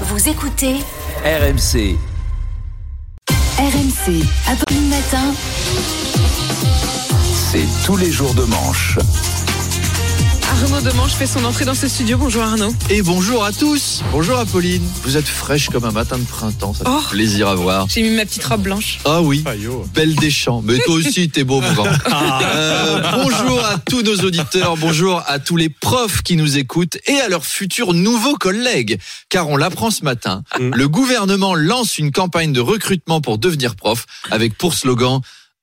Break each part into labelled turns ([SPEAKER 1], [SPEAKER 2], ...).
[SPEAKER 1] Vous écoutez
[SPEAKER 2] RMC.
[SPEAKER 1] RMC. Apolline Matin.
[SPEAKER 2] C'est tous les jours de manche.
[SPEAKER 3] Arnaud Demange fait son entrée dans ce studio. Bonjour Arnaud.
[SPEAKER 4] Et bonjour à tous. Bonjour Apolline. Vous êtes fraîche comme un matin de printemps. Ça fait
[SPEAKER 3] Oh.
[SPEAKER 4] plaisir à voir.
[SPEAKER 3] J'ai mis ma petite robe blanche.
[SPEAKER 4] Ah oui. Belle des champs. Mais toi aussi, t'es beau, mon grand. Euh, bonjour à tous nos auditeurs. Bonjour à tous les profs qui nous écoutent et à leurs futurs nouveaux collègues. Car on l'apprend ce matin. Le gouvernement lance une campagne de recrutement pour devenir prof avec pour slogan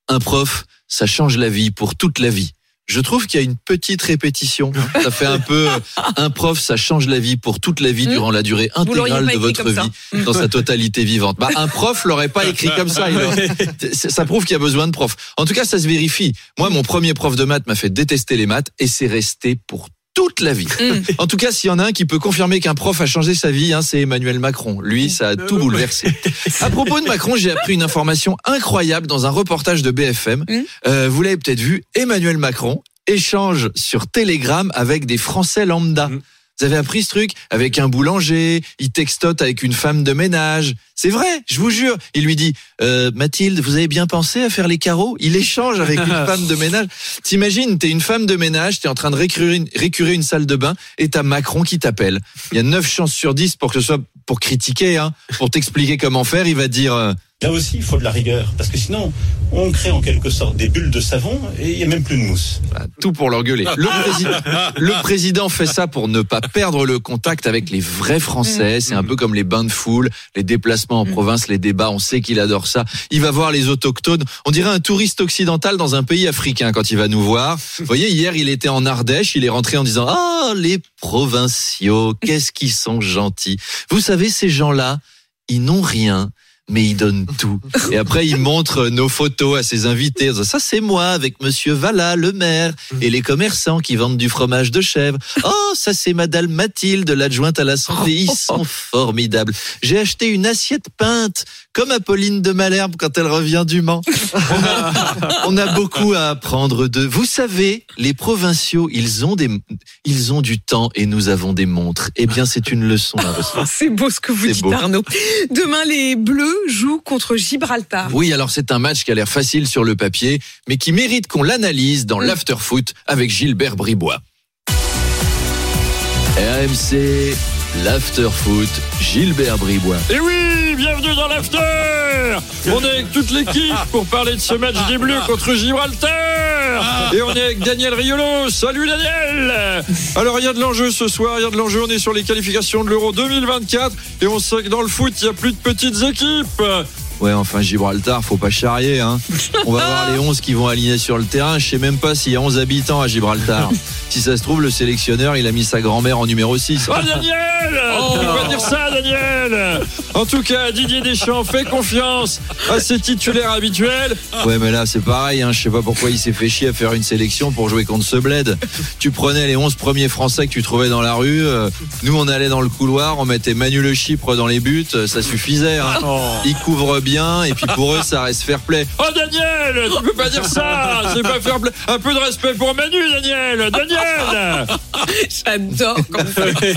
[SPEAKER 4] Un prof, ça change la vie pour toute la vie. Je trouve qu'il y a une petite répétition. Ça fait un peu euh, un prof, ça change la vie pour toute la vie durant la durée
[SPEAKER 3] Mmh.
[SPEAKER 4] Intégrale de votre vie dans sa totalité vivante. Bah, un prof l'aurait pas écrit comme ça. il aurait- C'est- Ça prouve qu'il y a besoin de profs. En tout cas, ça se vérifie. Moi, mon premier prof de maths m'a fait détester les maths et c'est resté pour toute la vie.
[SPEAKER 3] Mm.
[SPEAKER 4] En tout cas, s'il y en a un qui peut confirmer qu'un prof a changé sa vie, hein, c'est Emmanuel Macron. Lui, ça a tout bouleversé. À propos de Macron, j'ai appris une information incroyable dans un reportage de BFM.
[SPEAKER 3] Mm.
[SPEAKER 4] Euh, vous l'avez peut-être vu, Emmanuel Macron échange sur Telegram avec des Français lambda. Vous avez appris ce truc avec un boulanger, il textote avec une femme de ménage. C'est vrai, je vous jure. Il lui dit euh, Mathilde, vous avez bien pensé à faire les carreaux? Il échange avec une femme de ménage. T'imagines, t'es une femme de ménage, t'es en train de récurer une, récurer une salle de bain et t'as Macron qui t'appelle. Il y a 9 chances sur 10 pour que ce soit pour critiquer, hein, pour t'expliquer comment faire. Il va dire euh,
[SPEAKER 5] Là aussi, il faut de la rigueur, parce que sinon, on crée en quelque sorte des bulles de savon et il n'y a même plus de mousse.
[SPEAKER 4] Voilà, tout pour l'engueuler. Le président, le président fait ça pour ne pas perdre le contact avec les vrais Français. C'est un peu comme les bains de foule, les déplacements en province, les débats. On sait qu'il adore ça. Il va voir les autochtones. On dirait un touriste occidental dans un pays africain quand il va nous voir. Vous voyez, hier, il était en Ardèche. Il est rentré en disant, ah, les provinciaux, qu'est-ce qu'ils sont gentils. Vous savez, ces gens-là, ils n'ont rien. Mais ils donnent tout. Et après, il montre nos photos à ses invités. disant, Ça, c'est moi avec Monsieur Valla, le maire, et les commerçants qui vendent du fromage de chèvre. Oh, ça, c'est Madame Mathilde, l'adjointe à la santé. Ils sont formidables. J'ai acheté une assiette peinte, comme Apolline de Malherbe quand elle revient du Mans. On a, on a beaucoup à apprendre d'eux. Vous savez, les provinciaux, ils ont des, ils ont du temps et nous avons des montres. Eh bien, c'est une leçon à recevoir.
[SPEAKER 3] C'est beau ce que vous dites
[SPEAKER 4] beau.
[SPEAKER 3] Arnaud. Demain, les Bleus jouent contre Gibraltar.
[SPEAKER 4] Oui, alors c'est un match qui a l'air facile sur le papier, mais qui mérite qu'on l'analyse dans l'after-foot avec Gilbert Bribois. RMC, l'after-foot, Gilbert Bribois.
[SPEAKER 6] Et oui, bienvenue dans l'after. On est avec toute l'équipe pour parler de ce match des Bleus contre Gibraltar. Et on est avec Daniel Riolo. Salut Daniel. Alors il y a de l'enjeu ce soir, il y a de l'enjeu, on est sur les qualifications de l'Euro 2024 et on sait que dans le foot, il n'y a plus de petites équipes
[SPEAKER 4] Ouais, enfin Gibraltar, faut pas charrier. Hein. On va voir les 11 qui vont aligner sur le terrain. Je sais même pas s'il y a 11 habitants à Gibraltar. Si ça se trouve, le sélectionneur, il a mis sa grand-mère en numéro 6.
[SPEAKER 6] Oh Daniel Tu peux pas dire ça Daniel En tout cas, Didier Deschamps fait confiance à ses titulaires habituels.
[SPEAKER 4] Ouais, mais là, c'est pareil. Hein. Je sais pas pourquoi il s'est fait chier à faire une sélection pour jouer contre ce bled. Tu prenais les 11 premiers Français que tu trouvais dans la rue. euh, Nous, on allait dans le couloir, on mettait Manu Le Chypre dans les buts. euh, Ça suffisait. Hein. Ils couvrent bien. Et puis pour eux, ça reste fair play.
[SPEAKER 6] Oh Daniel, tu peux pas dire ça, c'est pas faire pla- un peu de respect pour Manu Daniel, Daniel.
[SPEAKER 3] J'adore quand vous faites.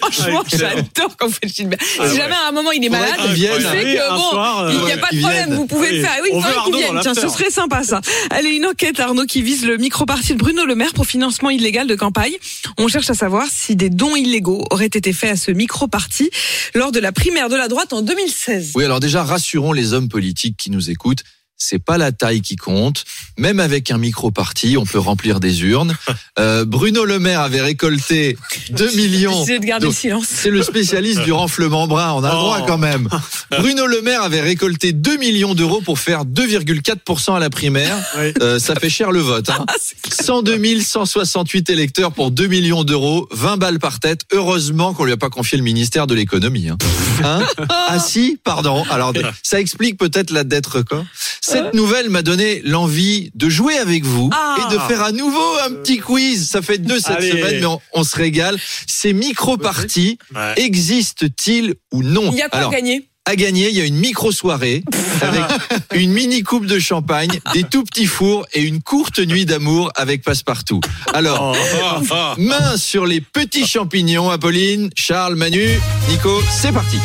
[SPEAKER 3] Franchement, j'adore quand vous faites Gilbert. si jamais à un moment il est malade, je sais
[SPEAKER 7] Oui,
[SPEAKER 3] que bon,
[SPEAKER 7] soir,
[SPEAKER 3] il n'y a
[SPEAKER 4] ouais,
[SPEAKER 3] pas de problème, vous pouvez
[SPEAKER 7] Oui.
[SPEAKER 3] le faire. Oui, il faudrait qu'il vienne. Tiens, ce serait sympa ça. Allez, une enquête Arnaud qui vise le micro-parti de Bruno Le Maire pour financement illégal de campagne. On cherche à savoir si des dons illégaux auraient été faits à ce micro-parti lors de la primaire de la droite en 2016.
[SPEAKER 4] Oui, alors déjà, les hommes politiques qui nous écoutent. C'est pas la taille qui compte. Même avec un micro-parti, on peut remplir des urnes. Euh, Bruno Le Maire avait récolté 2 millions.
[SPEAKER 3] Essayez de garder
[SPEAKER 4] Donc,
[SPEAKER 3] le silence.
[SPEAKER 4] C'est le spécialiste du renflement brun. On a le droit
[SPEAKER 7] Oh.
[SPEAKER 4] quand même. Bruno Le Maire avait récolté 2 millions d'euros pour faire 2,4% à la primaire.
[SPEAKER 7] Oui.
[SPEAKER 4] Euh, ça fait cher le vote. Hein.
[SPEAKER 3] Ah, c'est
[SPEAKER 4] 102 168 électeurs pour 2 millions d'euros, 20 balles par tête. Heureusement qu'on lui a pas confié le ministère de l'économie. Hein. Hein ah si, pardon. Alors ça explique peut-être la dette record. Cette nouvelle m'a donné l'envie de jouer avec vous
[SPEAKER 3] Ah.
[SPEAKER 4] et de faire à nouveau un petit quiz. Ça fait deux cette
[SPEAKER 7] Allez.
[SPEAKER 4] semaine, mais on, on se régale. Ces micro-partis
[SPEAKER 7] Ouais.
[SPEAKER 4] existent-ils ou non?
[SPEAKER 3] Il y a quoi
[SPEAKER 4] Alors,
[SPEAKER 3] à gagner?
[SPEAKER 4] À gagner, il y a une micro-soirée avec une mini-coupe de champagne, des tout petits fours et une courte nuit d'amour avec Passepartout. Alors, main sur les petits champignons, Apolline, Charles, Manu, Nico, c'est parti.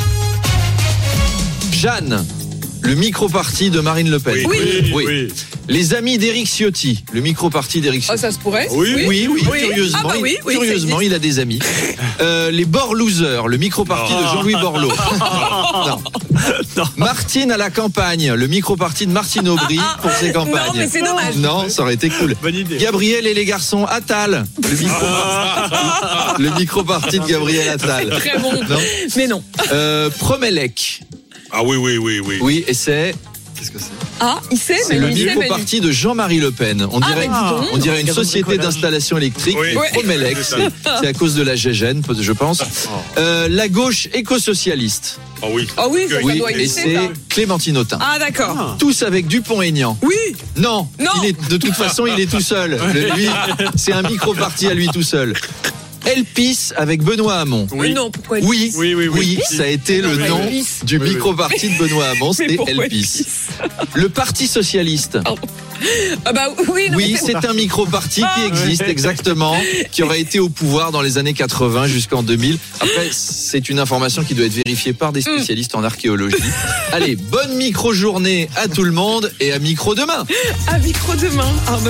[SPEAKER 4] Jeanne, le micro-parti de Marine Le Pen.
[SPEAKER 6] Oui, oui,
[SPEAKER 4] Oui.
[SPEAKER 6] oui.
[SPEAKER 4] Les amis d'Éric Ciotti, le micro-parti d'Éric
[SPEAKER 3] Oh,
[SPEAKER 4] Ciotti.
[SPEAKER 3] ça se pourrait.
[SPEAKER 6] Oui,
[SPEAKER 4] Oui, oui,
[SPEAKER 3] Oui.
[SPEAKER 4] curieusement,
[SPEAKER 3] Ah bah oui,
[SPEAKER 4] il, curieusement, il a des amis. Euh, les Bord Losers, le micro-parti de Jean-Louis Borloo. Non. Martine à la campagne, le micro-parti de Martine Aubry pour ses campagnes.
[SPEAKER 3] Non, mais c'est dommage.
[SPEAKER 4] Non, ça aurait été cool.
[SPEAKER 6] Bonne idée.
[SPEAKER 4] Gabriel et les garçons, Attal. Le micro, le micro-parti de Gabriel Attal.
[SPEAKER 3] Très bon.
[SPEAKER 4] Non.
[SPEAKER 3] Mais non.
[SPEAKER 4] Euh, Promelec.
[SPEAKER 6] Ah oui, oui, oui, oui.
[SPEAKER 4] Oui, et c'est. Qu'est-ce que c'est
[SPEAKER 3] Ah, il sait,
[SPEAKER 4] C'est
[SPEAKER 3] mais
[SPEAKER 4] le
[SPEAKER 3] il sait, Manu.
[SPEAKER 4] micro-parti de Jean-Marie Le Pen. On
[SPEAKER 3] Ah,
[SPEAKER 4] dirait,
[SPEAKER 3] mais dis donc.
[SPEAKER 4] on dirait une société d'installation électrique.
[SPEAKER 6] Oui.
[SPEAKER 3] Ouais.
[SPEAKER 4] Promelec,
[SPEAKER 6] C'est ça.
[SPEAKER 4] c'est c'est à cause de la GGN, je pense. Euh, la gauche éco-socialiste.
[SPEAKER 6] Ah oui.
[SPEAKER 3] Ah oui, ça, ça
[SPEAKER 4] Oui,
[SPEAKER 3] doit
[SPEAKER 4] et
[SPEAKER 3] exister.
[SPEAKER 4] c'est
[SPEAKER 3] ça.
[SPEAKER 4] Clémentine Autain.
[SPEAKER 3] Ah, d'accord.
[SPEAKER 4] Tous avec Dupont-Aignan.
[SPEAKER 3] Oui.
[SPEAKER 4] Non,
[SPEAKER 3] Non.
[SPEAKER 4] Il est, de toute façon, il est tout seul. Le- lui, c'est un micro-parti à lui tout seul. Elpis avec Benoît Hamon.
[SPEAKER 6] Oui.
[SPEAKER 3] non, pourquoi
[SPEAKER 4] Oui,
[SPEAKER 6] Oui, oui, oui.
[SPEAKER 4] ça a été le nom
[SPEAKER 3] Elpis.
[SPEAKER 4] du
[SPEAKER 6] Oui, oui.
[SPEAKER 4] micro-parti de Benoît Hamon, c'était Elpis.
[SPEAKER 3] Elpis
[SPEAKER 4] Le Parti Socialiste.
[SPEAKER 3] Ah bah oui, non,
[SPEAKER 4] Oui, c'est un micro-parti qui existe exactement, qui aurait été au pouvoir dans les années 80 jusqu'en 2000. Après, c'est une information qui doit être vérifiée par des spécialistes en archéologie. Allez, bonne micro-journée à tout le monde et à micro demain.
[SPEAKER 3] à micro demain, Arnaud.